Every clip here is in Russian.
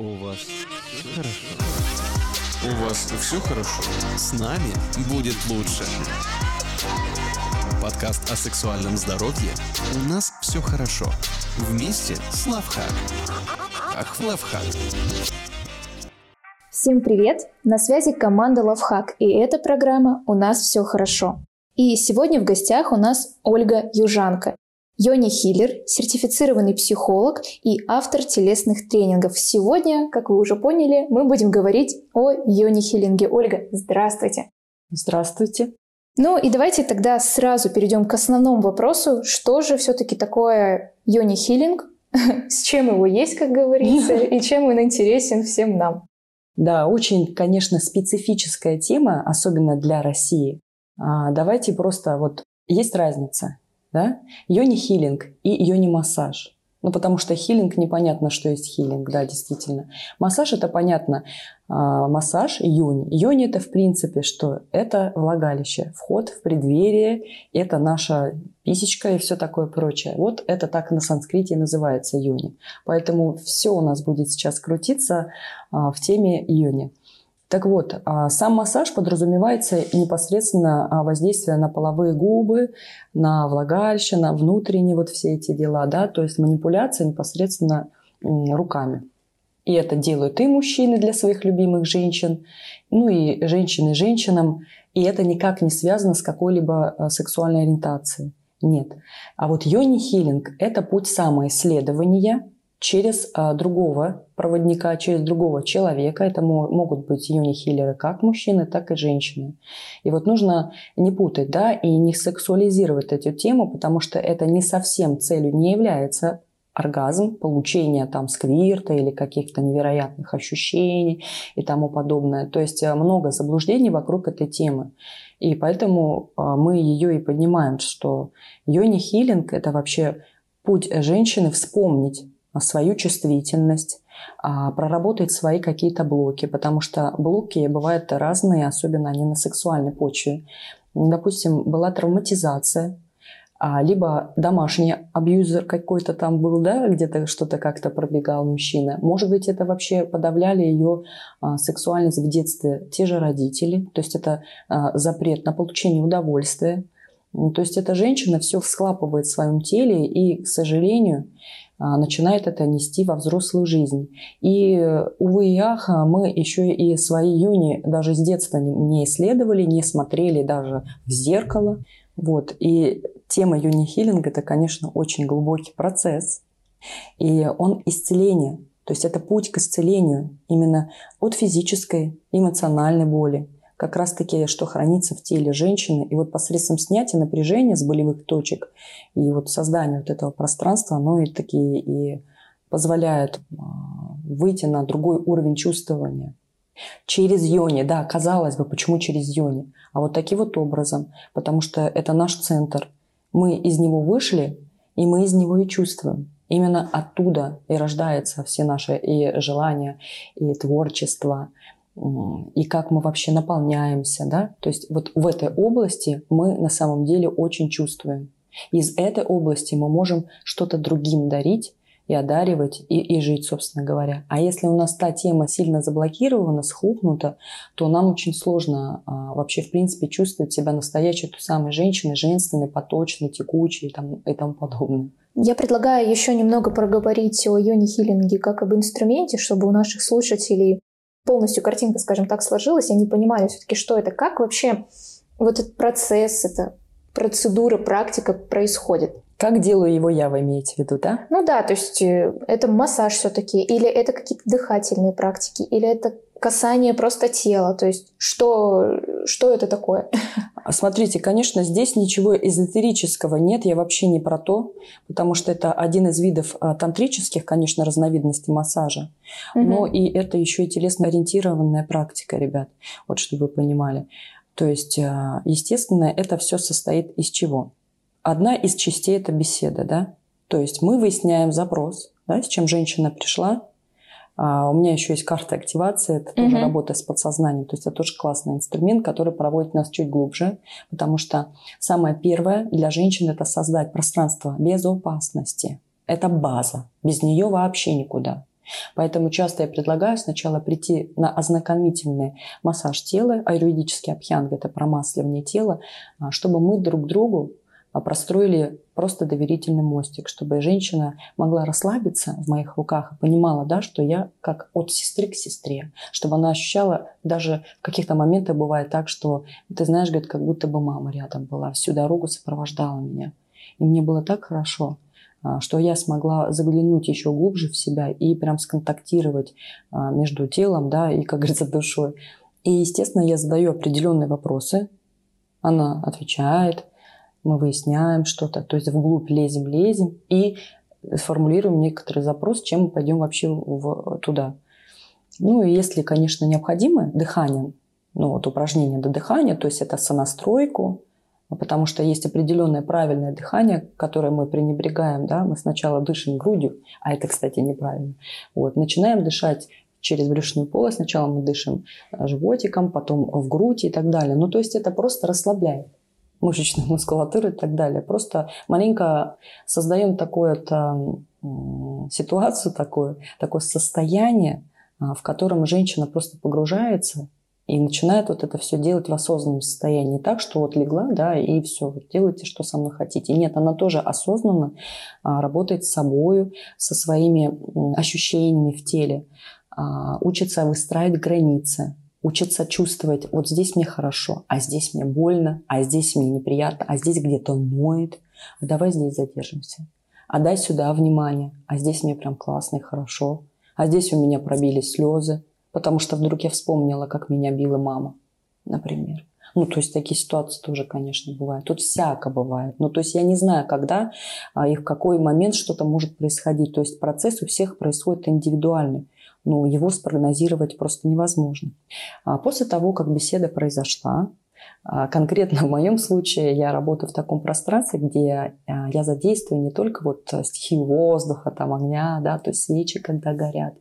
У вас все хорошо? У вас все хорошо? С нами будет лучше. Подкаст о сексуальном здоровье «У нас все хорошо». Вместе с Лавхак. Ах, Лавхак. Всем привет! На связи команда Лавхак, и эта программа «У нас все хорошо». И сегодня в гостях у нас Ольга Южанка, Йони Хиллер, сертифицированный психолог и автор телесных тренингов. Сегодня, как вы уже поняли, мы будем говорить о Йони Хиллинге. Ольга, здравствуйте. Здравствуйте. Ну и давайте тогда сразу перейдем к основному вопросу. Что же все-таки такое Йони Хиллинг? С чем его есть, как говорится, и чем он интересен всем нам? Да, очень, конечно, специфическая тема, особенно для России. А, давайте просто вот есть разница да? Йони-хилинг и йони-массаж. Ну, потому что хилинг непонятно, что есть хилинг, да, действительно. Массаж это понятно. А, массаж йони. Йони это в принципе что? Это влагалище, вход в преддверие, это наша писечка и все такое прочее. Вот это так на санскрите и называется йони. Поэтому все у нас будет сейчас крутиться а, в теме йони. Так вот, а, сам массаж подразумевается непосредственно а, воздействие на половые губы, на влагалище, на внутренние вот все эти дела, да, то есть манипуляция непосредственно руками. И это делают и мужчины для своих любимых женщин, ну и женщины женщинам, и это никак не связано с какой-либо а, сексуальной ориентацией. Нет. А вот йони-хилинг – это путь самоисследования – через а, другого проводника, через другого человека. Это могут быть юни-хиллеры как мужчины, так и женщины. И вот нужно не путать, да, и не сексуализировать эту тему, потому что это не совсем целью не является оргазм, получение там сквирта или каких-то невероятных ощущений и тому подобное. То есть а, много заблуждений вокруг этой темы. И поэтому а, мы ее и поднимаем, что йони-хилинг – это вообще путь женщины вспомнить свою чувствительность, а, проработать свои какие-то блоки, потому что блоки бывают разные, особенно они на сексуальной почве. Допустим, была травматизация, а, либо домашний абьюзер какой-то там был, да, где-то что-то как-то пробегал мужчина. Может быть, это вообще подавляли ее а, сексуальность в детстве те же родители, то есть это запрет на получение удовольствия. То есть эта женщина все схлапывает в своем теле и, к сожалению, а, начинает это нести во взрослую жизнь. И, увы и ах, мы еще и свои юни даже с детства не исследовали, не смотрели даже в зеркало. Вот. И тема юни-хиллинга – это, конечно, очень глубокий процесс. И он исцеление. То есть это путь к исцелению именно от физической, эмоциональной боли, как раз-таки, что хранится в теле женщины. И вот посредством снятия напряжения с болевых точек и вот создания вот этого пространства, оно и такие и позволяет а, выйти на другой уровень чувствования. Через йони, да, казалось бы, почему через йони? А вот таким вот образом, потому что это наш центр. Мы из него вышли, и мы из него и чувствуем. Именно оттуда и рождаются все наши и желания, и творчество, и как мы вообще наполняемся, да, то есть вот в этой области мы на самом деле очень чувствуем. Из этой области мы можем что-то другим дарить и одаривать, и, и жить, собственно говоря. А если у нас та тема сильно заблокирована, схлопнута, то нам очень сложно а, вообще, в принципе, чувствовать себя настоящей той самой женщиной, женственной, поточной, текучей там, и тому подобное. Я предлагаю еще немного проговорить о йони-хиллинге как об инструменте, чтобы у наших слушателей полностью картинка, скажем так, сложилась, они понимали все-таки, что это, как вообще вот этот процесс, эта процедура, практика происходит. Как делаю его я, вы имеете в виду, да? Ну да, то есть э, это массаж все-таки, или это какие-то дыхательные практики, или это касание просто тела, то есть что, что это такое? Смотрите, конечно, здесь ничего эзотерического нет, я вообще не про то, потому что это один из видов а, тантрических, конечно, разновидностей массажа, угу. но и это еще и телесно-ориентированная практика, ребят, вот чтобы вы понимали. То есть, а, естественно, это все состоит из чего? Одна из частей – это беседа, да? То есть мы выясняем запрос, да, с чем женщина пришла, а у меня еще есть карта активации, это тоже угу. работа с подсознанием. То есть это тоже классный инструмент, который проводит нас чуть глубже, потому что самое первое для женщин это создать пространство безопасности. Это база. Без нее вообще никуда. Поэтому часто я предлагаю сначала прийти на ознакомительный массаж тела, аюрведический абхьянг – это промасливание тела, а, чтобы мы друг другу простроили просто доверительный мостик, чтобы женщина могла расслабиться в моих руках и понимала, да, что я как от сестры к сестре, чтобы она ощущала, даже в каких-то моментах бывает так, что, ты знаешь, говорит, как будто бы мама рядом была, всю дорогу сопровождала меня. И мне было так хорошо, а, что я смогла заглянуть еще глубже в себя и прям сконтактировать а, между телом, да, и, как говорится, душой. И, естественно, я задаю определенные вопросы, она отвечает, мы выясняем что-то, то есть вглубь лезем, лезем и формулируем некоторый запрос, чем мы пойдем вообще в, туда. Ну и если, конечно, необходимо дыхание, ну вот упражнение до дыхания, то есть это сонастройку, потому что есть определенное правильное дыхание, которое мы пренебрегаем, да, мы сначала дышим грудью, а это, кстати, неправильно. Вот, начинаем дышать через брюшную полость, сначала мы дышим животиком, потом в грудь и так далее. Ну, то есть это просто расслабляет мышечную мускулатуру и так далее. Просто маленько создаем такую-то ситуацию, такое, такое состояние, а, в котором женщина просто погружается и начинает вот это все делать в осознанном состоянии. Так, что вот легла, да, и все, вот делайте, что со мной хотите. Нет, она тоже осознанно а, работает с собой, со своими ощущениями в теле, а, учится выстраивать границы, учиться чувствовать, вот здесь мне хорошо, а здесь мне больно, а здесь мне неприятно, а здесь где-то ноет. А давай здесь задержимся. А дай сюда внимание, а здесь мне прям классно и хорошо. А здесь у меня пробились слезы, потому что вдруг я вспомнила, как меня била мама, например. Ну, то есть такие ситуации тоже, конечно, бывают. Тут всяко бывает. Ну, то есть я не знаю, когда а, и в какой момент что-то может происходить. То есть процесс у всех происходит индивидуальный но его спрогнозировать просто невозможно. А после того, как беседа произошла, а, Конкретно в моем случае я работаю в таком пространстве, где а, я задействую не только вот стихию воздуха, там огня, да, то есть свечи, когда горят,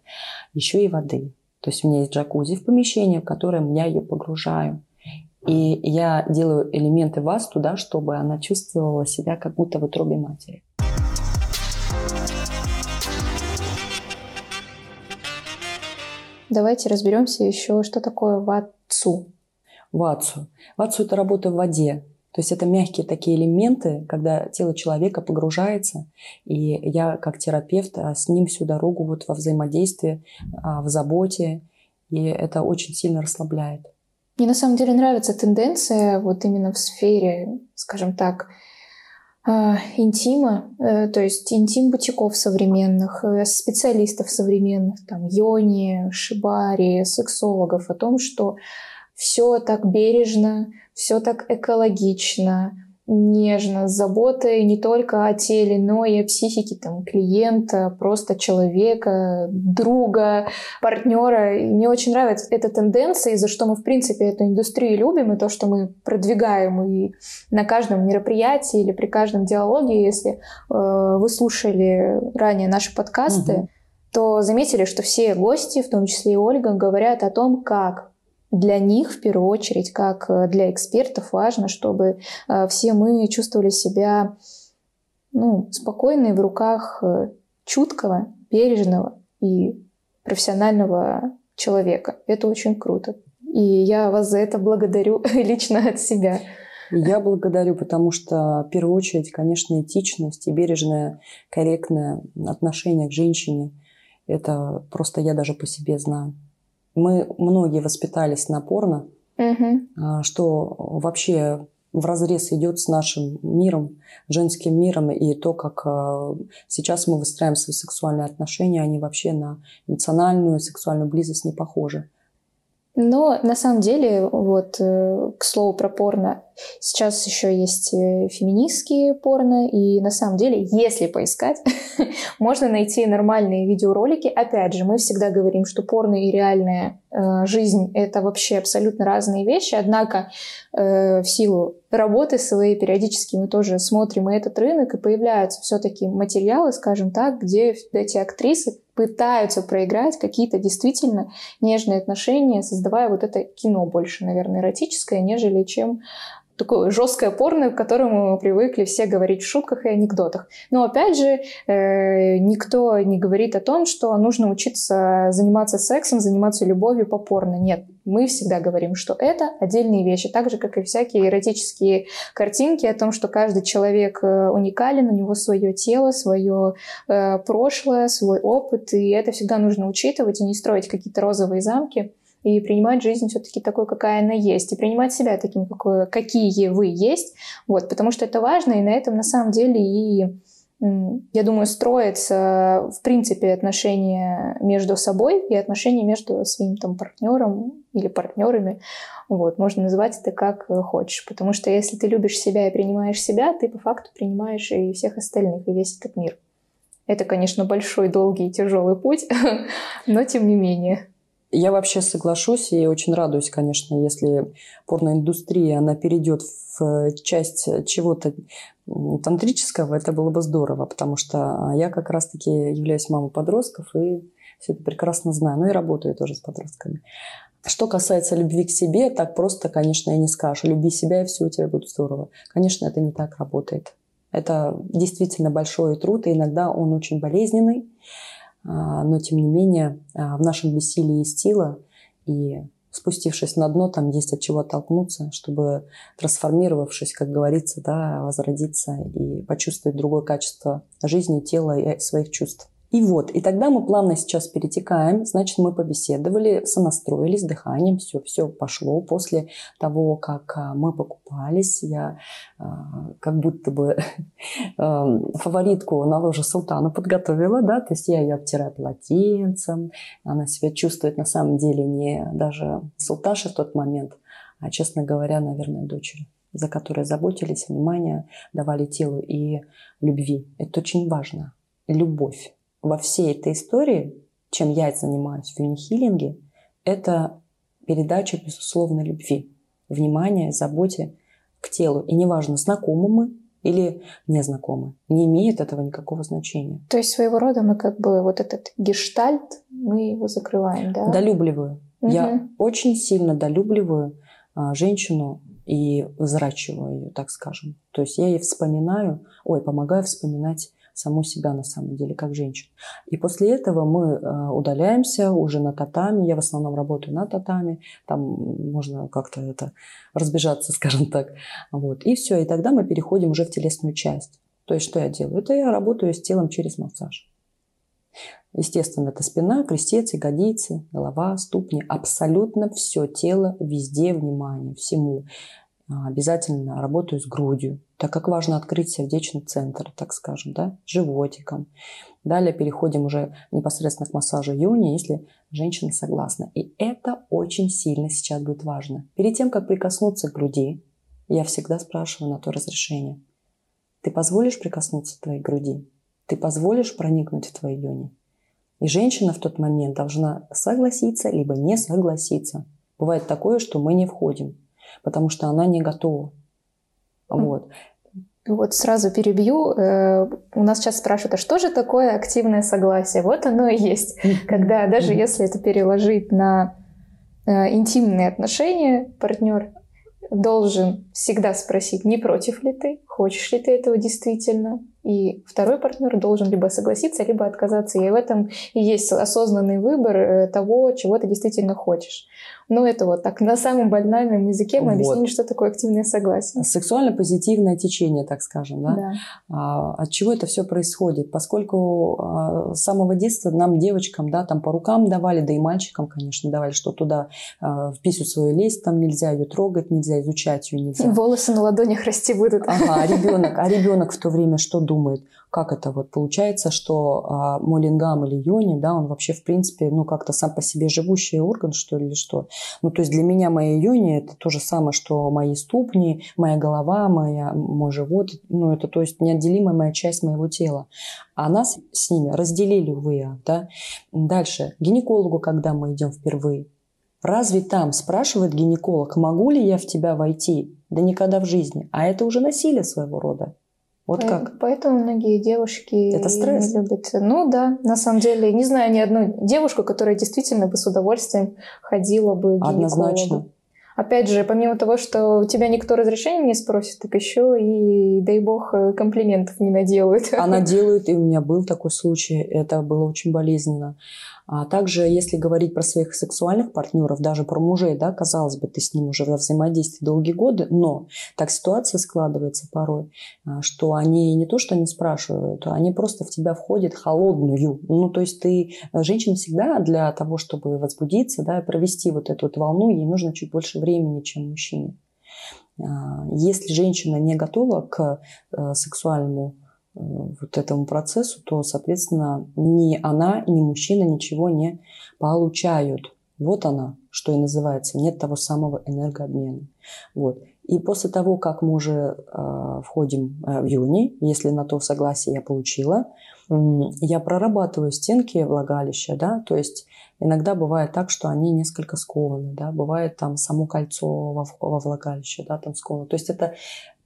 еще и воды. То есть у меня есть джакузи в помещении, в которое я ее погружаю. И я делаю элементы вас туда, чтобы она чувствовала себя как будто в утробе матери. Давайте разберемся еще, что такое ватсу. Ватсу. Ватсу – это работа в воде. То есть это мягкие такие элементы, когда тело человека погружается, и я как терапевт а, с ним всю дорогу вот во взаимодействии, а, в заботе, и это очень сильно расслабляет. Мне на самом деле нравится тенденция вот именно в сфере, скажем так, интима, э, то есть интим бутиков современных, э, специалистов современных, там, йони, шибари, сексологов о том, что все так бережно, все так экологично, нежно, с заботой не только о теле, но и о психике там, клиента, просто человека, друга, партнера. И мне очень нравится эта тенденция, из-за что мы, в принципе, эту индустрию любим, и то, что мы продвигаем и на каждом мероприятии или при каждом диалоге, если э, вы слушали ранее наши подкасты, угу. то заметили, что все гости, в том числе и Ольга, говорят о том, как для них в первую очередь, как э, для экспертов, важно, чтобы э, все мы чувствовали себя ну, спокойной в руках э, чуткого, бережного и профессионального человека. Это очень круто. И я вас за это благодарю лично от себя. Я благодарю, потому что в первую очередь, конечно, этичность и бережное, корректное отношение к женщине. Это просто я даже по себе знаю мы многие воспитались на порно, угу. что вообще в разрез идет с нашим миром, женским миром, и то, как а, сейчас мы выстраиваем свои сексуальные отношения, они вообще на эмоциональную сексуальную близость не похожи. Но на самом деле, вот э, к слову про порно, сейчас еще есть э, феминистские порно, и на самом деле, если поискать, можно найти нормальные видеоролики. Опять же, мы всегда говорим, что порно и реальная э, жизнь — это вообще абсолютно разные вещи, однако э, в силу работы своей периодически мы тоже смотрим и этот рынок, и появляются все-таки материалы, скажем так, где эти актрисы пытаются проиграть какие-то действительно нежные отношения, создавая вот это кино больше, наверное, эротическое, нежели чем такое жесткое порно, к которому мы привыкли все говорить в шутках и анекдотах. Но опять же, э, никто не говорит о том, что нужно учиться заниматься сексом, заниматься любовью по порно. Нет, мы всегда говорим, что это отдельные вещи, так же, как и всякие эротические картинки о том, что каждый человек э, уникален, у него свое тело, свое э, прошлое, свой опыт, и это всегда нужно учитывать и не строить какие-то розовые замки и принимать жизнь все-таки такой, какая она есть, и принимать себя таким, какой, какие вы есть, вот, потому что это важно, и на этом на самом деле и я думаю, строится, в принципе, отношения между собой и отношения между своим там партнером или партнерами. Вот, можно называть это как хочешь. Потому что если ты любишь себя и принимаешь себя, ты по факту принимаешь и всех остальных, и весь этот мир. Это, конечно, большой, долгий и тяжелый путь, но тем не менее. Я вообще соглашусь и очень радуюсь, конечно, если порноиндустрия, она перейдет в часть чего-то тантрического, это было бы здорово, потому что я как раз-таки являюсь мамой подростков и все это прекрасно знаю. Ну и работаю тоже с подростками. Что касается любви к себе, так просто, конечно, и не скажешь. Люби себя, и все у тебя будет здорово. Конечно, это не так работает. Это действительно большой труд, и иногда он очень болезненный. А, но тем не менее а, в нашем бессилии есть сила, и спустившись на дно, там есть от чего оттолкнуться, чтобы, трансформировавшись, как говорится, да, возродиться и почувствовать другое качество жизни, тела и своих чувств. И вот, и тогда мы плавно сейчас перетекаем, значит, мы побеседовали, сонастроились дыханием, все, все пошло. После того, как а, мы покупались, я а, как будто бы эм, фаворитку на ложе султана подготовила, да, то есть я ее обтираю полотенцем, она себя чувствует на самом деле не даже султашей в тот момент, а, честно говоря, наверное, дочери за которой заботились, внимание давали телу и любви. Это очень важно. Любовь во всей этой истории, чем я занимаюсь в юнихилинге, это передача безусловной любви, внимания, заботе к телу. И неважно, знакомы мы или незнакомы, не имеет этого никакого значения. То есть своего рода мы как бы вот этот гештальт, мы его закрываем, да? Долюбливаю. Угу. Я очень сильно долюбливаю а, женщину и взращиваю ее, так скажем. То есть я ей вспоминаю, ой, помогаю вспоминать саму себя на самом деле, как женщину. И после этого мы э, удаляемся уже на татами. Я в основном работаю на татами. Там можно как-то это разбежаться, скажем так. Вот. И все. И тогда мы переходим уже в телесную часть. То есть что я делаю? Это я работаю с телом через массаж. Естественно, это спина, крестец, ягодицы, голова, ступни. Абсолютно все тело, везде внимание, всему. А, обязательно работаю с грудью, так как важно открыть сердечный центр, так скажем, да, животиком. Далее переходим уже непосредственно к массажу йони, если женщина согласна. И это очень сильно сейчас будет важно. Перед тем, как прикоснуться к груди, я всегда спрашиваю на то разрешение. Ты позволишь прикоснуться к твоей груди? Ты позволишь проникнуть в твою йони? И женщина в тот момент должна согласиться, либо не согласиться. Бывает такое, что мы не входим потому что она не готова. Вот. Вот сразу перебью. Э, у нас сейчас спрашивают, а что же такое активное согласие? Вот оно и есть. Когда даже если это переложить на э, интимные отношения, партнер должен всегда спросить, не против ли ты, хочешь ли ты этого действительно. И второй партнер должен либо согласиться, либо отказаться. И в этом и есть осознанный выбор э, того, чего ты действительно хочешь. Ну, это вот так. На самом банальном языке мы вот. объяснили, что такое активное согласие. Сексуально-позитивное течение, так скажем, да? да. А, от чего это все происходит? Поскольку а, с самого детства нам, девочкам, да, там по рукам давали, да и мальчикам, конечно, давали, что туда а, в писю свою лезть, там нельзя ее трогать, нельзя изучать ее, нельзя. И волосы на ладонях расти будут. Ага, а ребенок, а ребенок в то время что думает? Как это вот получается, что а, мой лингам или йони, да, он вообще в принципе, ну как-то сам по себе живущий орган, что ли, или что. Ну то есть для меня моя йони это то же самое, что мои ступни, моя голова, моя, мой живот, ну это то есть неотделимая моя часть моего тела. А нас с ними разделили, увы, да. Дальше, гинекологу, когда мы идем впервые, Разве там спрашивает гинеколог, могу ли я в тебя войти? Да никогда в жизни. А это уже насилие своего рода. Вот По- как? Поэтому многие девушки Это стресс. не любят. Ну да, на самом деле, не знаю ни одну девушку, которая действительно бы с удовольствием ходила бы к Однозначно. Опять же, помимо того, что у тебя никто разрешения не спросит, так еще и, дай бог, комплиментов не наделают. Она делает, и у меня был такой случай, это было очень болезненно. А также, если говорить про своих сексуальных партнеров, даже про мужей, да, казалось бы, ты с ним уже во взаимодействии долгие годы, но так ситуация складывается порой, а, что они не то, что не спрашивают, они просто в тебя входят холодную. Ну, то есть ты, э, женщина всегда для того, чтобы возбудиться, да, провести вот эту вот волну, ей нужно чуть больше времени, чем мужчине. А, если женщина не готова к э, сексуальному вот этому процессу, то, соответственно, ни она, ни мужчина ничего не получают. Вот она, что и называется, нет того самого энергообмена. Вот. И после того, как мы уже э, входим э, в июне, если на то согласие я получила, э, я прорабатываю стенки влагалища, да, то есть иногда бывает так, что они несколько скованы, да, бывает там само кольцо во, во влагалище, да, там сковано. То есть это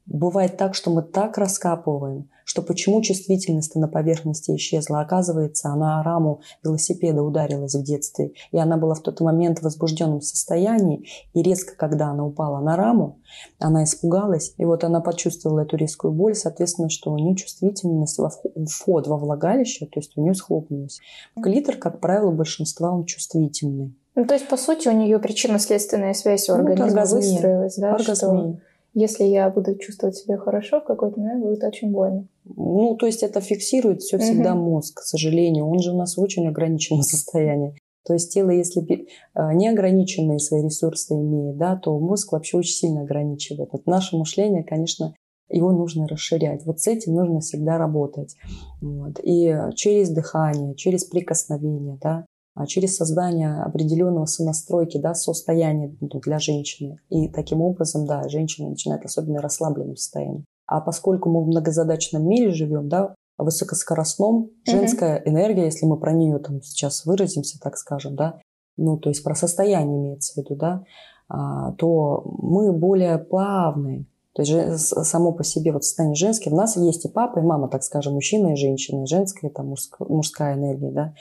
Бывает так, что мы так раскапываем, что почему чувствительность на поверхности исчезла. Оказывается, она о раму велосипеда ударилась в детстве, и она была в тот момент в возбужденном состоянии, и резко, когда она упала на раму, она испугалась, и вот она почувствовала эту резкую боль, соответственно, что у нее чувствительность во вход во влагалище, то есть у нее схлопнулась. Клитор, как правило, большинства он чувствительный. Ну, то есть, по сути, у нее причинно-следственная связь у организма ну, выстроилась, да? Оргазмия. Что если я буду чувствовать себя хорошо, в какой-то момент будет очень больно. Ну, то есть это фиксирует все всегда угу. мозг, к сожалению. Он же у нас в очень ограниченном состоянии. То есть тело, если э, неограниченные свои ресурсы имеет, да, то мозг вообще очень сильно ограничивает. Вот наше мышление, конечно, его нужно расширять. Вот с этим нужно всегда работать. Вот. И через дыхание, через прикосновение, да, а через создание определенного сонастройки, да, состояния ну, для женщины. И таким образом, да, женщина начинает особенно расслабленном состоянии. А поскольку мы в многозадачном мире живем, да, высокоскоростном, женская mm-hmm. энергия, если мы про нее там сейчас выразимся, так скажем, да, ну, то есть про состояние имеется в виду, да, а, то мы более плавные, то есть само по себе вот состояние женское. У нас есть и папа, и мама, так скажем, мужчина и женщина. И женская – это мужская, мужская энергия. Да?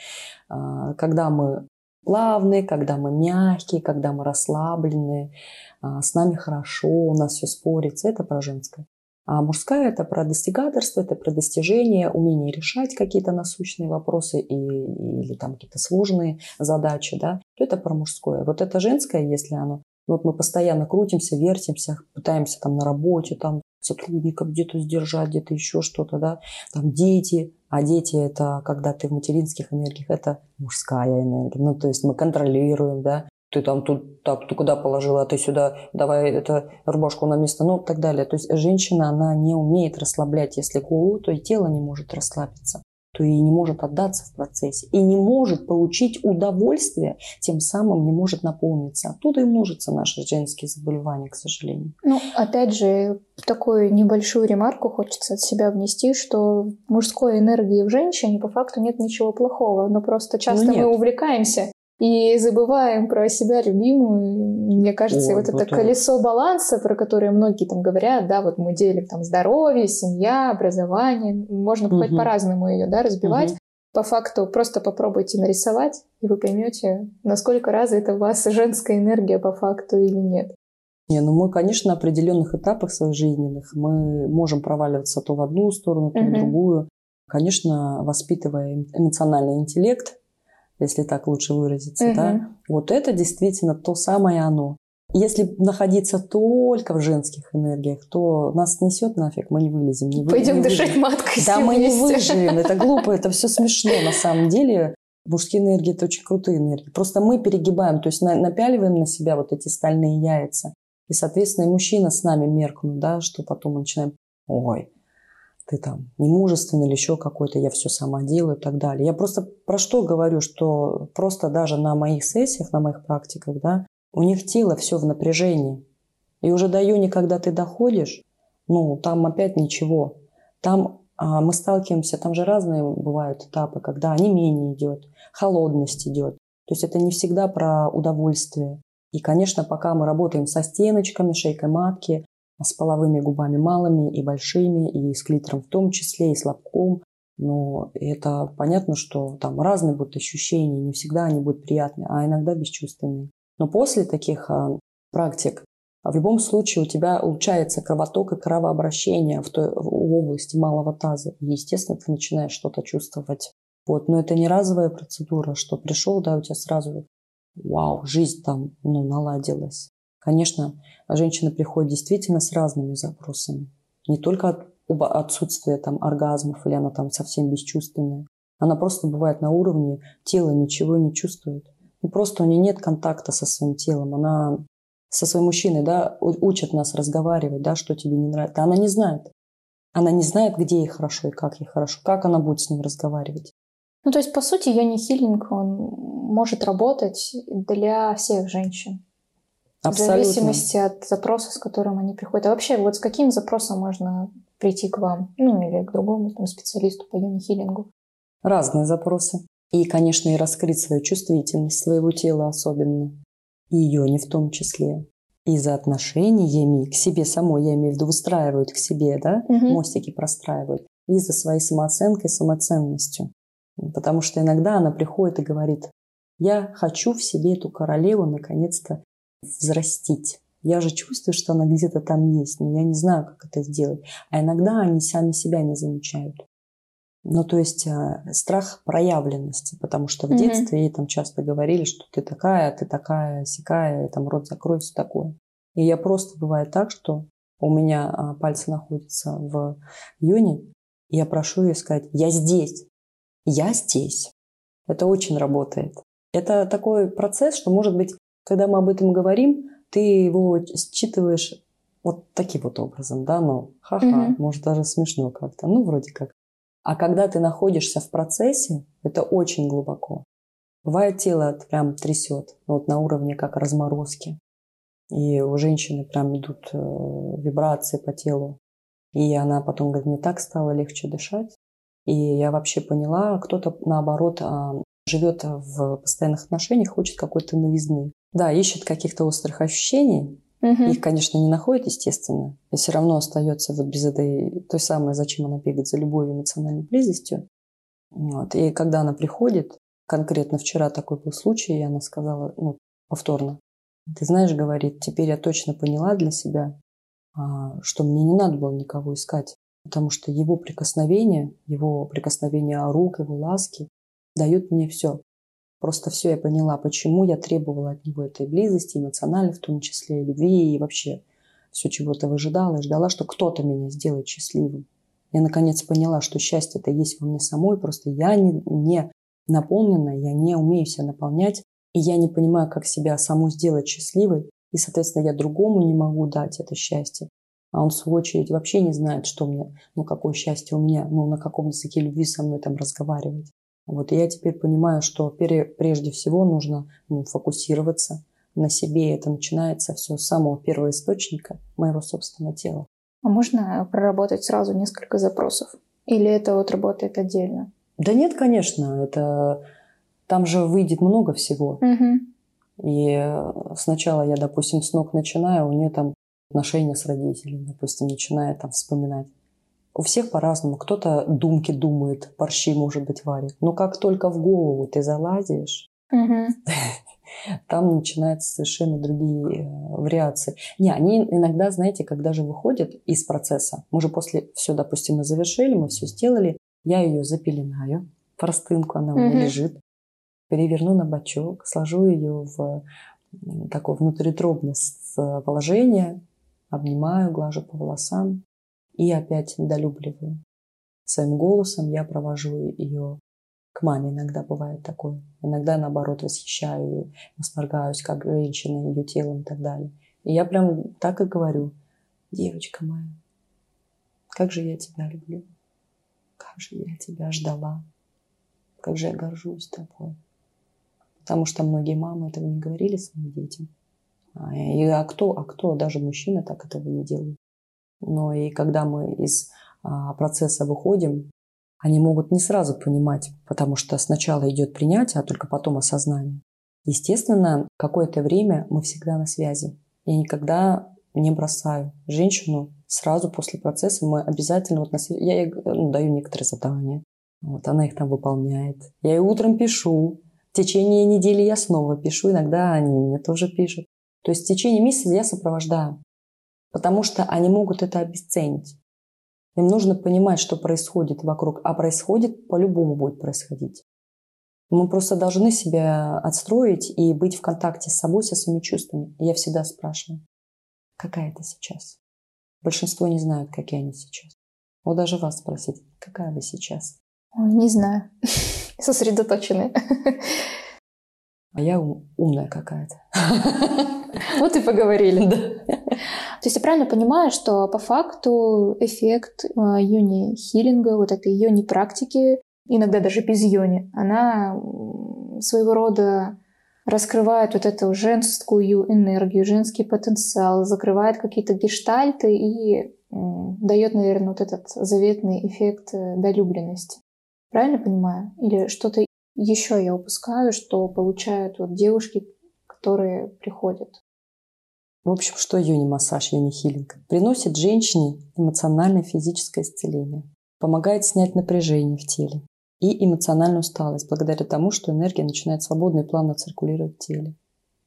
А, когда мы плавные, когда мы мягкие, когда мы расслабленные, а, с нами хорошо, у нас все спорится. Это про женское. А мужская – это про достигаторство, это про достижение, умение решать какие-то насущные вопросы и, или там какие-то сложные задачи, да, то это про мужское. Вот это женское, если оно ну, вот мы постоянно крутимся, вертимся, пытаемся там на работе, там сотрудников где-то сдержать, где-то еще что-то, да, там дети, а дети это, когда ты в материнских энергиях, это мужская энергия, ну, то есть мы контролируем, да, ты там тут так, ты куда положила, а ты сюда, давай это рубашку на место, ну, так далее. То есть женщина, она не умеет расслаблять, если голову, то и тело не может расслабиться то и не может отдаться в процессе, и не может получить удовольствие, тем самым не может наполниться. Оттуда и множатся наши женские заболевания, к сожалению. Ну, опять же, такую небольшую ремарку хочется от себя внести, что мужской энергии в женщине по факту нет ничего плохого, но просто часто ну, мы увлекаемся и забываем про себя любимую. Мне кажется, Ой, вот, вот это колесо баланса, про которое многие там говорят, да, вот мы делим там здоровье, семья, образование, можно угу. по-разному ее, да, разбивать. Угу. По факту просто попробуйте нарисовать, и вы поймете, насколько развита у вас женская энергия по факту или нет. Не, ну мы, конечно, на определенных этапах своих жизненных мы можем проваливаться то в одну сторону, то угу. в другую. Конечно, воспитывая эмоциональный интеллект, если так лучше выразиться, угу. да, вот это действительно то самое оно. Если находиться только в женских энергиях, то нас несет нафиг, мы не вылезем. Не Пойдем не дышать маткой. Да, мы вместе. не выживем. Это глупо, это все смешно на самом деле. Мужские энергии – это очень крутые энергии. Просто мы перегибаем, то есть напяливаем на себя вот эти стальные яйца. И, соответственно, и мужчина с нами меркнут, да, что потом мы начинаем, ой, ты там немужественный или еще какой-то, я все сама делаю и так далее. Я просто про что говорю, что просто даже на моих сессиях, на моих практиках, да, у них тело все в напряжении. И уже до июня, когда ты доходишь, ну, там опять ничего. Там а, мы сталкиваемся, там же разные бывают этапы, когда не менее идет, холодность идет. То есть это не всегда про удовольствие. И, конечно, пока мы работаем со стеночками, шейкой матки, с половыми губами малыми и большими, и с клитором в том числе, и с лобком. Но это понятно, что там разные будут ощущения, не всегда они будут приятные, а иногда бесчувственные. Но после таких а, практик, в любом случае у тебя улучшается кровоток и кровообращение в той в области малого таза. И, естественно, ты начинаешь что-то чувствовать. Вот. Но это не разовая процедура, что пришел, да, у тебя сразу вау, жизнь там ну, наладилась. Конечно, женщины приходят действительно с разными запросами. Не только от отсутствия там оргазмов или она там совсем бесчувственная. Она просто бывает на уровне тела ничего не чувствует. Ну, просто у нее нет контакта со своим телом. Она со своим мужчиной, да, учат нас разговаривать, да, что тебе не нравится. Она не знает. Она не знает, где ей хорошо и как ей хорошо. Как она будет с ним разговаривать. Ну, то есть, по сути, Йони Хиллинг, он может работать для всех женщин. Абсолютно. В зависимости от запроса, с которым они приходят. А вообще, вот с каким запросом можно прийти к вам? Ну, или к другому там, специалисту по Йони Хиллингу? Разные запросы. И, конечно, и раскрыть свою чувствительность своего тела особенно. И ее не в том числе. И за отношениями к себе самой, я имею в виду, выстраивают к себе, да, угу. мостики простраивают. И за своей самооценкой, самоценностью. Потому что иногда она приходит и говорит, я хочу в себе эту королеву наконец-то взрастить. Я же чувствую, что она где-то там есть, но я не знаю, как это сделать. А иногда они сами себя не замечают. Ну, то есть э, страх проявленности, потому что в mm-hmm. детстве ей там часто говорили, что ты такая, ты такая, сякая, там рот закрой, все такое. И я просто бывает так, что у меня а, пальцы находятся в юне, и я прошу ее сказать, я здесь, я здесь. Это очень работает. Это такой процесс, что, может быть, когда мы об этом говорим, ты его считываешь вот таким вот образом, да, ну, ха-ха, mm-hmm. может, даже смешно как-то, ну, вроде как. А когда ты находишься в процессе, это очень глубоко. Бывает, тело прям трясет, вот на уровне как разморозки. И у женщины прям идут э, вибрации по телу. И она потом говорит, мне так стало легче дышать. И я вообще поняла, кто-то наоборот а, живет в постоянных отношениях, хочет какой-то новизны. Да, ищет каких-то острых ощущений, Угу. Их, конечно, не находит, естественно. И все равно остается вот без этой, той самой, зачем она бегает за любовью, эмоциональной близостью. Вот. И когда она приходит, конкретно вчера такой был случай, и она сказала, ну, повторно, ты знаешь, говорит, теперь я точно поняла для себя, а, что мне не надо было никого искать, потому что его прикосновение, его прикосновение рук, его ласки дают мне все. Просто все я поняла, почему я требовала от него этой близости, эмоциональной в том числе, любви и вообще все чего-то выжидала и ждала, что кто-то меня сделает счастливым. Я наконец поняла, что счастье это есть во мне самой, просто я не, не наполнена, я не умею себя наполнять, и я не понимаю, как себя саму сделать счастливой, и, соответственно, я другому не могу дать это счастье. А он, в свою очередь, вообще не знает, что мне, ну, какое счастье у меня, ну, на каком языке любви со мной там разговаривать. Вот, я теперь понимаю, что прежде всего нужно ну, фокусироваться на себе. Это начинается все с самого первого источника моего собственного тела. А можно проработать сразу несколько запросов? Или это вот работает отдельно? Да нет, конечно. Это там же выйдет много всего. Угу. И сначала я, допустим, с ног начинаю, у нее там отношения с родителями, допустим, начинает там вспоминать. У всех по-разному. Кто-то думки думает, борщи, может быть, варит. Но как только в голову ты залазишь, угу. там начинаются совершенно другие э, вариации. Не, они иногда, знаете, когда же выходят из процесса, мы же после все, допустим, мы завершили, мы все сделали, я ее запеленаю, простынку, она у меня лежит, переверну на бочок, сложу ее в такое внутритробное положение, обнимаю, глажу по волосам, и опять недолюбливаю. Своим голосом я провожу ее к маме. Иногда бывает такое. Иногда, наоборот, восхищаю ее, восторгаюсь, как женщина, ее телом и так далее. И я прям так и говорю. Девочка моя, как же я тебя люблю. Как же я тебя ждала. Как же я горжусь тобой. Потому что многие мамы этого не говорили своим детям. А, и, а кто, а кто, даже мужчины так этого не делают. Но и когда мы из а, процесса выходим, они могут не сразу понимать, потому что сначала идет принятие, а только потом осознание. Естественно, какое-то время мы всегда на связи. Я никогда не бросаю женщину сразу после процесса. Мы обязательно вот на связи. Я ей ну, даю некоторые задания. Вот она их там выполняет. Я ей утром пишу. В течение недели я снова пишу. Иногда они мне тоже пишут. То есть в течение месяца я сопровождаю, потому что они могут это обесценить. Им нужно понимать, что происходит вокруг, а происходит по-любому будет происходить. Мы просто должны себя отстроить и быть в контакте с собой, со своими чувствами. Я всегда спрашиваю, какая ты сейчас? Большинство не знают, какие они сейчас. Вот даже вас спросить, какая вы сейчас? Ой, не знаю. Сосредоточенная. А я умная какая-то. Вот и поговорили. Да. То есть я правильно понимаю, что по факту эффект йони-хилинга, вот этой йони-практики, иногда даже без йони, она своего рода раскрывает вот эту женскую энергию, женский потенциал, закрывает какие-то гештальты и дает, наверное, вот этот заветный эффект э, долюбленности. Правильно понимаю? Или что-то еще я упускаю, что получают вот девушки, которые приходят? В общем, что йони-массаж, йони-хилинг? Приносит женщине эмоциональное физическое исцеление, помогает снять напряжение в теле и эмоциональную усталость, благодаря тому, что энергия начинает свободно и плавно циркулировать в теле.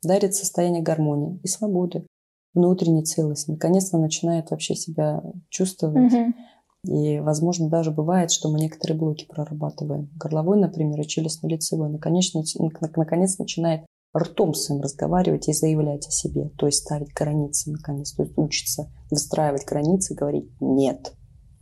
Дарит состояние гармонии и свободы, внутренней целости. Наконец-то начинает вообще себя чувствовать. Угу. И, возможно, даже бывает, что мы некоторые блоки прорабатываем. Горловой, например, и челюстно-лицевой. Наконец, наконец начинает ртом своим разговаривать и заявлять о себе, то есть ставить границы наконец, то есть учиться выстраивать границы, говорить «нет»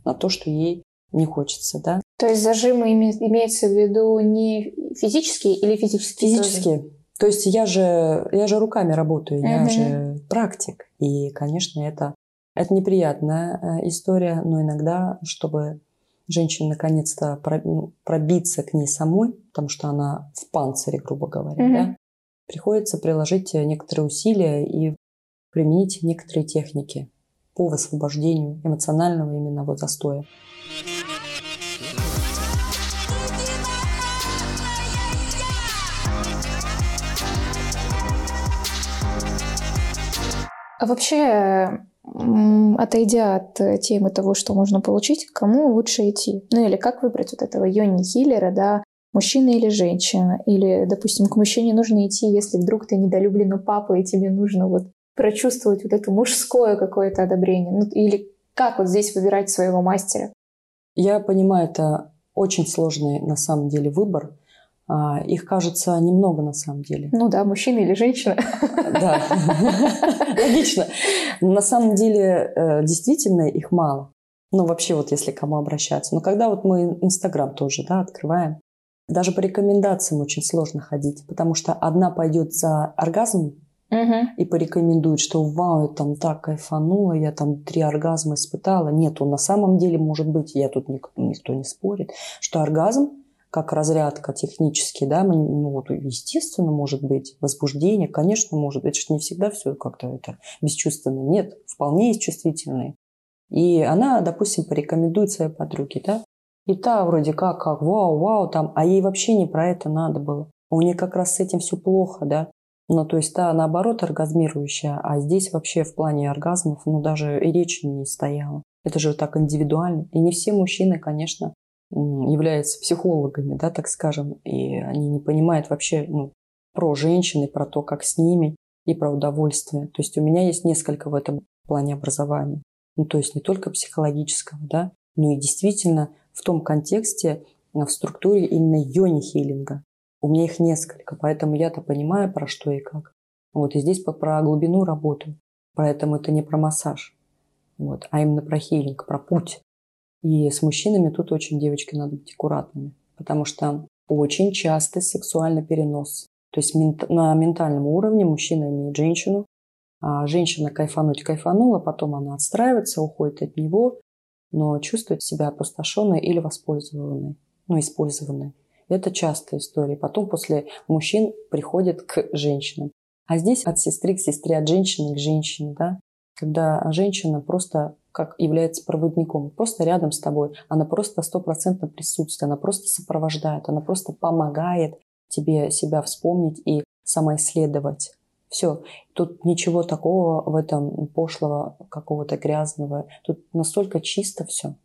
на то, что ей не хочется, да. То есть зажимы имеется в виду не физические или физические? Физические. Тоже? То есть я же, я же руками работаю, uh-huh. я же практик. И, конечно, это, это неприятная э, история, но иногда, чтобы женщине наконец-то ну, пробиться к ней самой, потому что она в панцире, грубо говоря, uh-huh. да, приходится приложить некоторые усилия и применить некоторые техники по высвобождению эмоционального именно вот застоя. А вообще, отойдя от темы того, что можно получить, кому лучше идти? Ну или как выбрать вот этого йони-хиллера, да, мужчина или женщина. Или, допустим, к мужчине нужно идти, если вдруг ты недолюблен у папы, и тебе нужно вот прочувствовать вот это мужское какое-то одобрение. Ну, или как вот здесь выбирать своего мастера? Я понимаю, это очень сложный на самом деле выбор. А, их кажется немного на самом деле. Ну да, мужчина или женщина. Да, логично. На самом деле э, действительно их мало. Ну вообще вот если к кому обращаться. Но когда вот мы Инстаграм тоже да, открываем, даже по рекомендациям очень сложно ходить, потому что одна пойдет за оргазм угу. и порекомендует, что вау, я там так кайфанула, я там три оргазма испытала. Нет, он на самом деле может быть, я тут никто, никто не спорит, что оргазм как разрядка технически, да, ну вот естественно может быть возбуждение, конечно может быть, это же не всегда все как-то это бесчувственно, нет, вполне есть чувствительные. И она, допустим, порекомендует своей подруге, да, и та вроде как, как, вау, вау, там, а ей вообще не про это надо было. У нее как раз с этим все плохо, да. Ну, то есть та, наоборот, оргазмирующая, а здесь вообще в плане оргазмов, ну, даже и речи не стояла. Это же так индивидуально. И не все мужчины, конечно, являются психологами, да, так скажем, и они не понимают вообще, ну, про женщин и про то, как с ними, и про удовольствие. То есть у меня есть несколько в этом плане образования. Ну, то есть не только психологического, да, но и действительно в том контексте, э, в структуре именно йони-хилинга. У меня их несколько, поэтому я-то понимаю, про что и как. Вот, и здесь про глубину работаю. Поэтому это не про массаж, вот, а именно про хилинг, про путь. И с мужчинами тут очень, девочки, надо быть аккуратными, потому что очень частый сексуальный перенос. То есть на ментальном уровне мужчина имеет женщину, а женщина кайфануть кайфанула, потом она отстраивается, уходит от него, но чувствует себя опустошенной или воспользованной, ну, использованной. Это частая история. Потом после мужчин приходит к женщинам. А здесь от сестры к сестре, от женщины к женщине, да, когда женщина просто как является проводником, просто рядом с тобой, она просто стопроцентно присутствует, она просто сопровождает, она просто помогает тебе себя вспомнить и самоисследовать. Все. Тут ничего такого в этом пошлого, какого-то грязного. Тут настолько чисто все.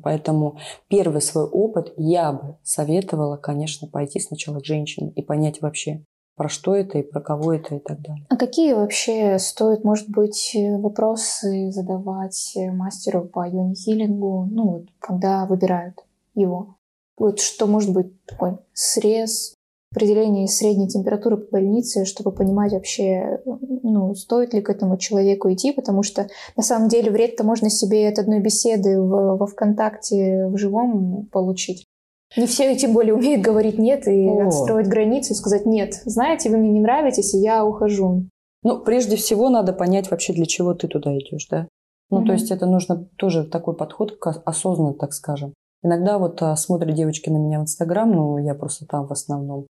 Поэтому первый свой опыт я бы советовала, конечно, пойти сначала к женщине и понять вообще, про что это и про кого это и так далее. А какие вообще стоит, может быть, вопросы задавать мастеру по йони-хиллингу, ну, вот, когда выбирают его? Вот что может быть такой срез, определение средней температуры по больнице, чтобы понимать вообще, ну, стоит ли к этому человеку идти, потому что на самом деле вред-то можно себе от одной беседы в, во ВКонтакте в живом получить. Не все тем более умеют говорить нет и О. отстроить границы и сказать нет. Знаете, вы мне не нравитесь, и я ухожу. Ну, прежде всего надо понять вообще, для чего ты туда идешь, да? Ну, угу. то есть это нужно тоже такой подход осознанно, так скажем. Иногда вот а, смотрят девочки на меня в Инстаграм, ну, я просто там в основном,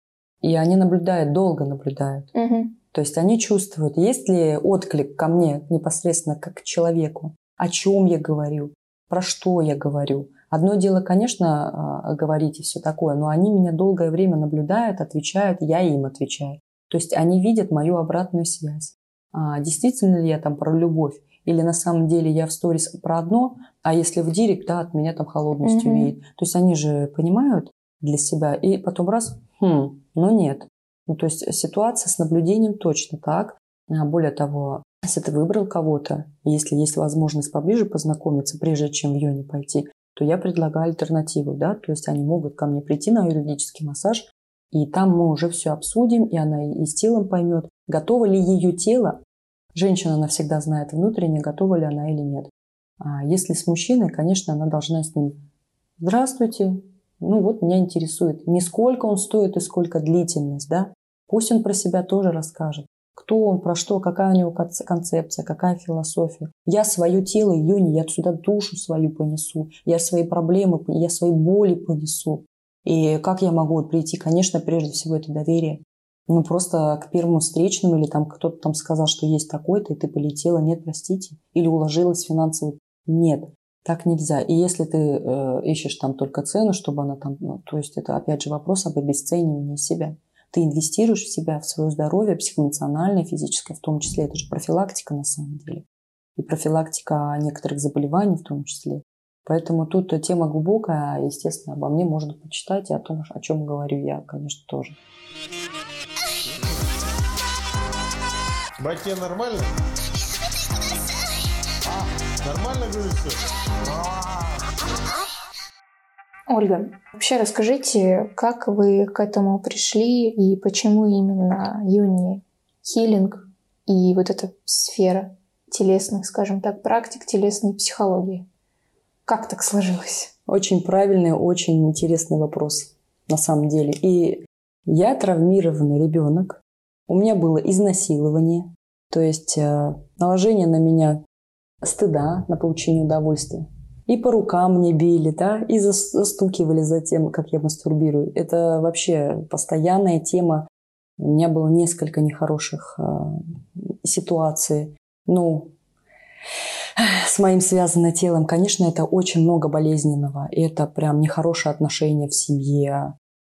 и они наблюдают, долго наблюдают. Угу. То есть они чувствуют, есть ли отклик ко мне непосредственно как к человеку, о чем я говорю, про что я говорю, Одно дело, конечно, а, говорить и все такое, но они меня долгое время наблюдают, отвечают, я им отвечаю. То есть они видят мою обратную связь. А, действительно ли я там про любовь? Или на самом деле я в сторис про одно, а если в директ, да, от меня там холодностью mm-hmm. веет. То есть они же понимают для себя, и потом раз, хм, ну нет. Ну, то есть ситуация с наблюдением точно так. А более того, если ты выбрал кого-то, если есть возможность поближе познакомиться, прежде чем в Йоне пойти, то я предлагаю альтернативу, да, то есть они могут ко мне прийти на юридический массаж, и там мы уже все обсудим, и она и с телом поймет, готова ли ее тело. Женщина навсегда знает внутренне, готова ли она или нет. А если с мужчиной, конечно, она должна с ним «Здравствуйте, ну вот меня интересует, не сколько он стоит и сколько длительность, да? Пусть он про себя тоже расскажет кто он, про что, какая у него концепция, какая философия. Я свое тело, ее не, я сюда душу свою понесу, я свои проблемы, я свои боли понесу. И как я могу прийти? Конечно, прежде всего это доверие. Ну, просто к первому встречному или там кто-то там сказал, что есть такой-то, и ты полетела, нет, простите. Или уложилась финансово, нет. Так нельзя. И если ты э, ищешь там только цену, чтобы она там... Ну, то есть это опять же вопрос об обесценивании себя. Ты инвестируешь в себя, в свое здоровье, психоэмоциональное, физическое в том числе. Это же профилактика на самом деле. И профилактика некоторых заболеваний в том числе. Поэтому тут тема глубокая, естественно, обо мне можно почитать, и о том, о чем говорю я, конечно, тоже. Братья, нормально? Нормально, говорю, Ольга, вообще расскажите, как вы к этому пришли и почему именно юни хилинг и вот эта сфера телесных, скажем так, практик телесной психологии. Как так сложилось? Очень правильный, очень интересный вопрос на самом деле. И я травмированный ребенок. У меня было изнасилование, то есть э, наложение на меня стыда на получение удовольствия. И по рукам мне били, да, и застукивали за тем, как я мастурбирую. Это вообще постоянная тема. У меня было несколько нехороших э, ситуаций. Ну, с моим связанным телом, конечно, это очень много болезненного. Это прям нехорошие отношения в семье.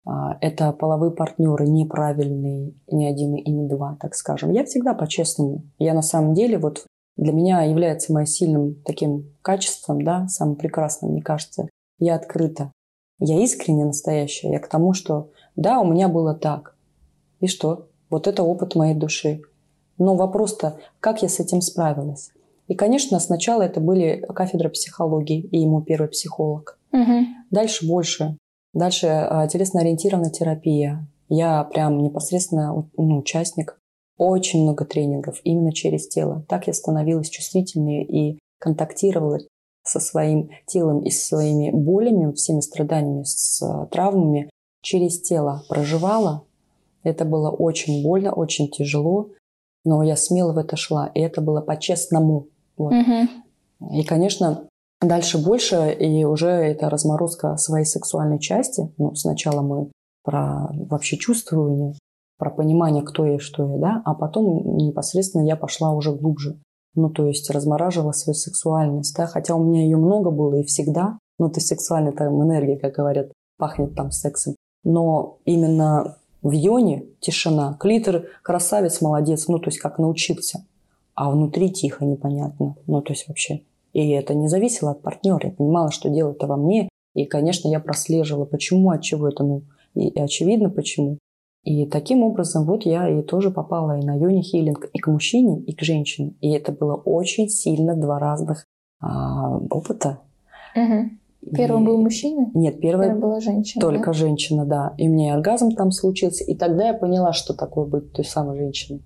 А, это половые партнеры неправильные, ни один и не два, так скажем. Я всегда по-честному. Я на самом деле вот для меня является моим сильным таким качеством, да, самым прекрасным, мне кажется. Я открыта. Я искренне настоящая. Я к тому, что да, у меня было так. И что? Вот это опыт моей души. Но вопрос-то, как я с этим справилась? И, конечно, сначала это были кафедра психологии и ему первый психолог. Угу. Дальше больше. Дальше а, телесно-ориентированная терапия. Я прям непосредственно ну, участник очень много тренингов именно через тело. Так я становилась чувствительной и контактировала со своим телом и со своими болями, всеми страданиями, с э, травмами через тело проживала. Это было очень больно, очень тяжело, но я смело в это шла, и это было по-честному. Вот. Угу. И, конечно, дальше больше, и уже это разморозка своей сексуальной части. Ну, сначала мы про вообще чувствование, про понимание, кто я и что я, да, а потом непосредственно я пошла уже глубже. Ну, то есть размораживала свою сексуальность, да, хотя у меня ее много было и всегда, ну, то есть сексуальная там энергия, как говорят, пахнет там сексом. Но именно в йоне тишина, клитор красавец, молодец, ну, то есть как научился. А внутри тихо, непонятно. Ну, то есть вообще. И это не зависело от партнера. Я понимала, что дело это во мне. И, конечно, я прослеживала, почему, от чего это, ну, и очевидно, почему. И таким образом вот я и тоже попала и на йони хилинг, и к мужчине, и к женщине. И это было очень сильно два разных а, опыта. Угу. Первым и... был мужчина? Нет, первая Первым была женщина. Только да? женщина, да. И у меня и оргазм там случился. И тогда я поняла, что такое быть той самой женщиной.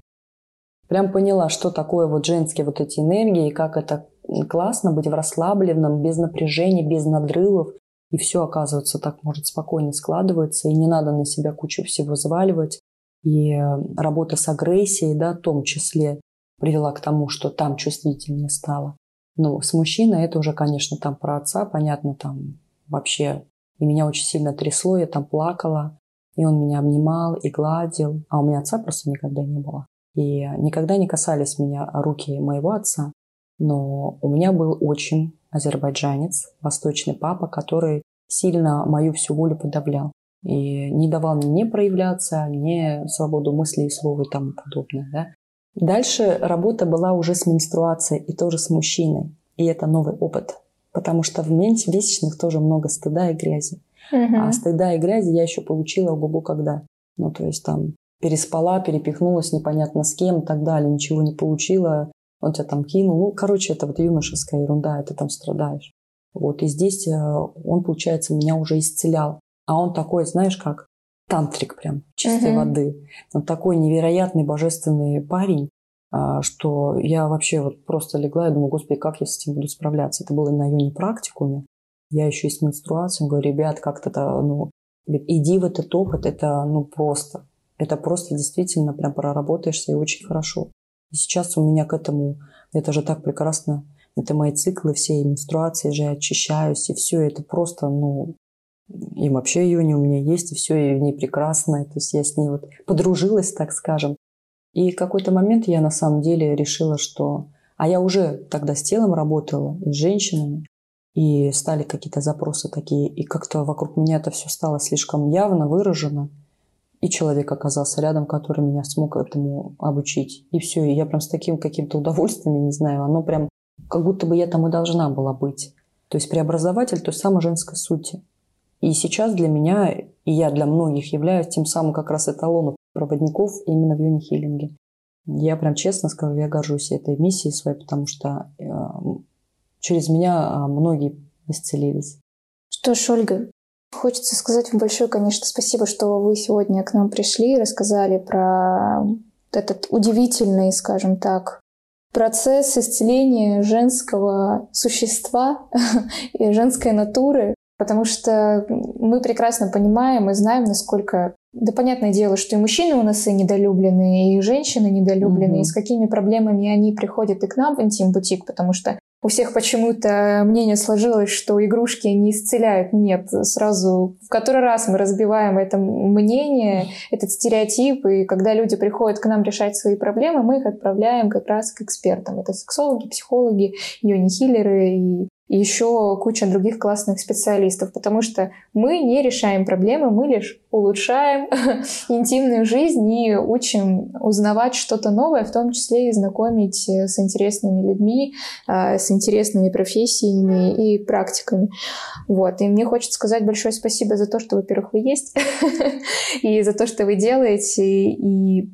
Прям поняла, что такое вот женские вот эти энергии, и как это классно быть в расслабленном, без напряжения, без надрывов. И все, оказывается, так может спокойно складываться, и не надо на себя кучу всего взваливать. И э, работа с агрессией, да, в том числе, привела к тому, что там чувствительнее стало. Ну, с мужчиной это уже, конечно, там про отца, понятно, там вообще. И меня очень сильно трясло, я там плакала, и он меня обнимал и гладил. А у меня отца просто никогда не было. И никогда не касались меня руки моего отца. Но у меня был очень азербайджанец, восточный папа, который сильно мою всю волю подавлял. И не давал мне не проявляться, не свободу мысли и слова и тому подобное. Да? Дальше работа была уже с менструацией и тоже с мужчиной. И это новый опыт. Потому что в месячных тоже много стыда и грязи. Угу. А стыда и грязи я еще получила ого когда. Ну, то есть там переспала, перепихнулась непонятно с кем и так далее, ничего не получила, он тебя там кинул. Ну, короче, это вот юношеская ерунда, ты там страдаешь. Вот, и здесь э, он, получается, меня уже исцелял. А он такой, знаешь, как тантрик прям, чистой uh-huh. воды. Он такой невероятный, божественный парень, а, что я вообще вот просто легла и думаю, господи, как я с этим буду справляться. Это было на июне практикуме. Я еще и с менструацией. Говорю, ребят, как-то, ну, иди в этот опыт, это, ну, просто. Это просто действительно прям проработаешься и очень хорошо. И сейчас у меня к этому, это же так прекрасно. Это мои циклы все, и менструации же я очищаюсь, и все это просто, ну, и вообще не у меня есть, и все, и в ней прекрасно. То есть я с ней вот подружилась, так скажем. И в какой-то момент я на самом деле решила, что... А я уже тогда с телом работала, и с женщинами, и стали какие-то запросы такие, и как-то вокруг меня это все стало слишком явно выражено, и человек оказался рядом, который меня смог этому обучить. И все, и я прям с таким каким-то удовольствием, не знаю, оно прям как будто бы я там и должна была быть. То есть преобразователь той самой женской сути. И сейчас для меня, и я для многих являюсь тем самым как раз эталоном проводников именно в юни-хиллинге. Я прям честно скажу, я горжусь этой миссией своей, потому что э, через меня а, многие исцелились. Что ж, Ольга, хочется сказать вам большое, конечно, спасибо, что вы сегодня к нам пришли и рассказали про этот удивительный, скажем так, процесс исцеления женского существа и женской натуры, потому что мы прекрасно понимаем и знаем, насколько да, понятное дело, что и мужчины у нас и недолюбленные, и женщины недолюбленные, угу. и с какими проблемами они приходят и к нам в интим-бутик, потому что у всех почему-то мнение сложилось, что игрушки не исцеляют. Нет, сразу в который раз мы разбиваем это мнение, этот стереотип, и когда люди приходят к нам решать свои проблемы, мы их отправляем как раз к экспертам. Это сексологи, психологи, йони-хиллеры и и еще куча других классных специалистов, потому что мы не решаем проблемы, мы лишь улучшаем интимную жизнь и учим узнавать что-то новое, в том числе и знакомить с интересными людьми, а, с интересными профессиями и практиками. Вот. И мне хочется сказать большое спасибо за то, что, во-первых, вы есть, и за то, что вы делаете, и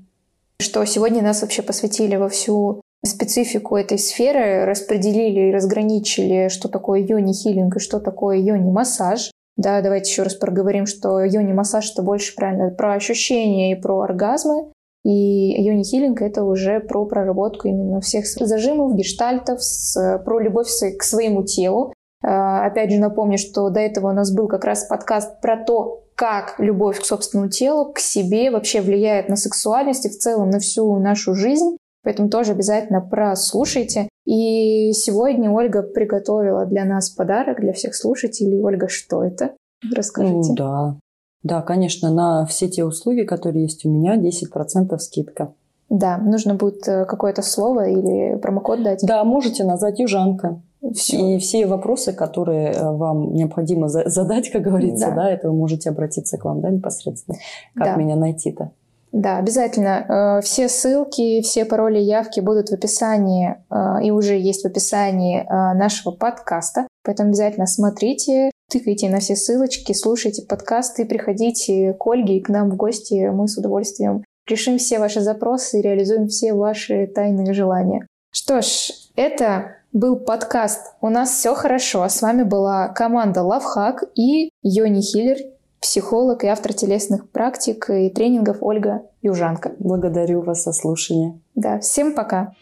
что сегодня нас вообще посвятили во всю специфику этой сферы, распределили и разграничили, что такое йони-хилинг и что такое йони-массаж. Да, давайте еще раз проговорим, что йони-массаж это больше правильно про ощущения и про оргазмы, и йони-хилинг это уже про проработку именно всех зажимов, гештальтов, с, про любовь к своему телу. А, опять же напомню, что до этого у нас был как раз подкаст про то, как любовь к собственному телу, к себе вообще влияет на сексуальность и в целом на всю нашу жизнь. Поэтому тоже обязательно прослушайте. И сегодня Ольга приготовила для нас подарок для всех слушателей. Ольга, что это? Расскажите. Ну, да. Да, конечно, на все те услуги, которые есть у меня, 10% скидка. Да, нужно будет э, какое-то слово или промокод дать. Да, можете назвать южанка. Все. И все вопросы, которые э, вам необходимо задать, как говорится, да, да это вы можете обратиться к вам, да, непосредственно. Как да. меня найти-то? Да, обязательно. Э, все ссылки, все пароли, явки будут в описании э, и уже есть в описании э, нашего подкаста. Поэтому обязательно смотрите, тыкайте на все ссылочки, слушайте подкасты, приходите к Ольге и к нам в гости. Мы с удовольствием решим все ваши запросы и реализуем все ваши тайные желания. Что ж, это был подкаст «У нас все хорошо». С вами была команда Лавхак и Йони Хиллер, психолог и автор телесных практик и тренингов Ольга Южанка. Благодарю вас за слушание. Да, всем пока.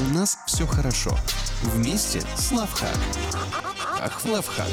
У нас все хорошо. Вместе с Лавхак. Ах, Лавхак.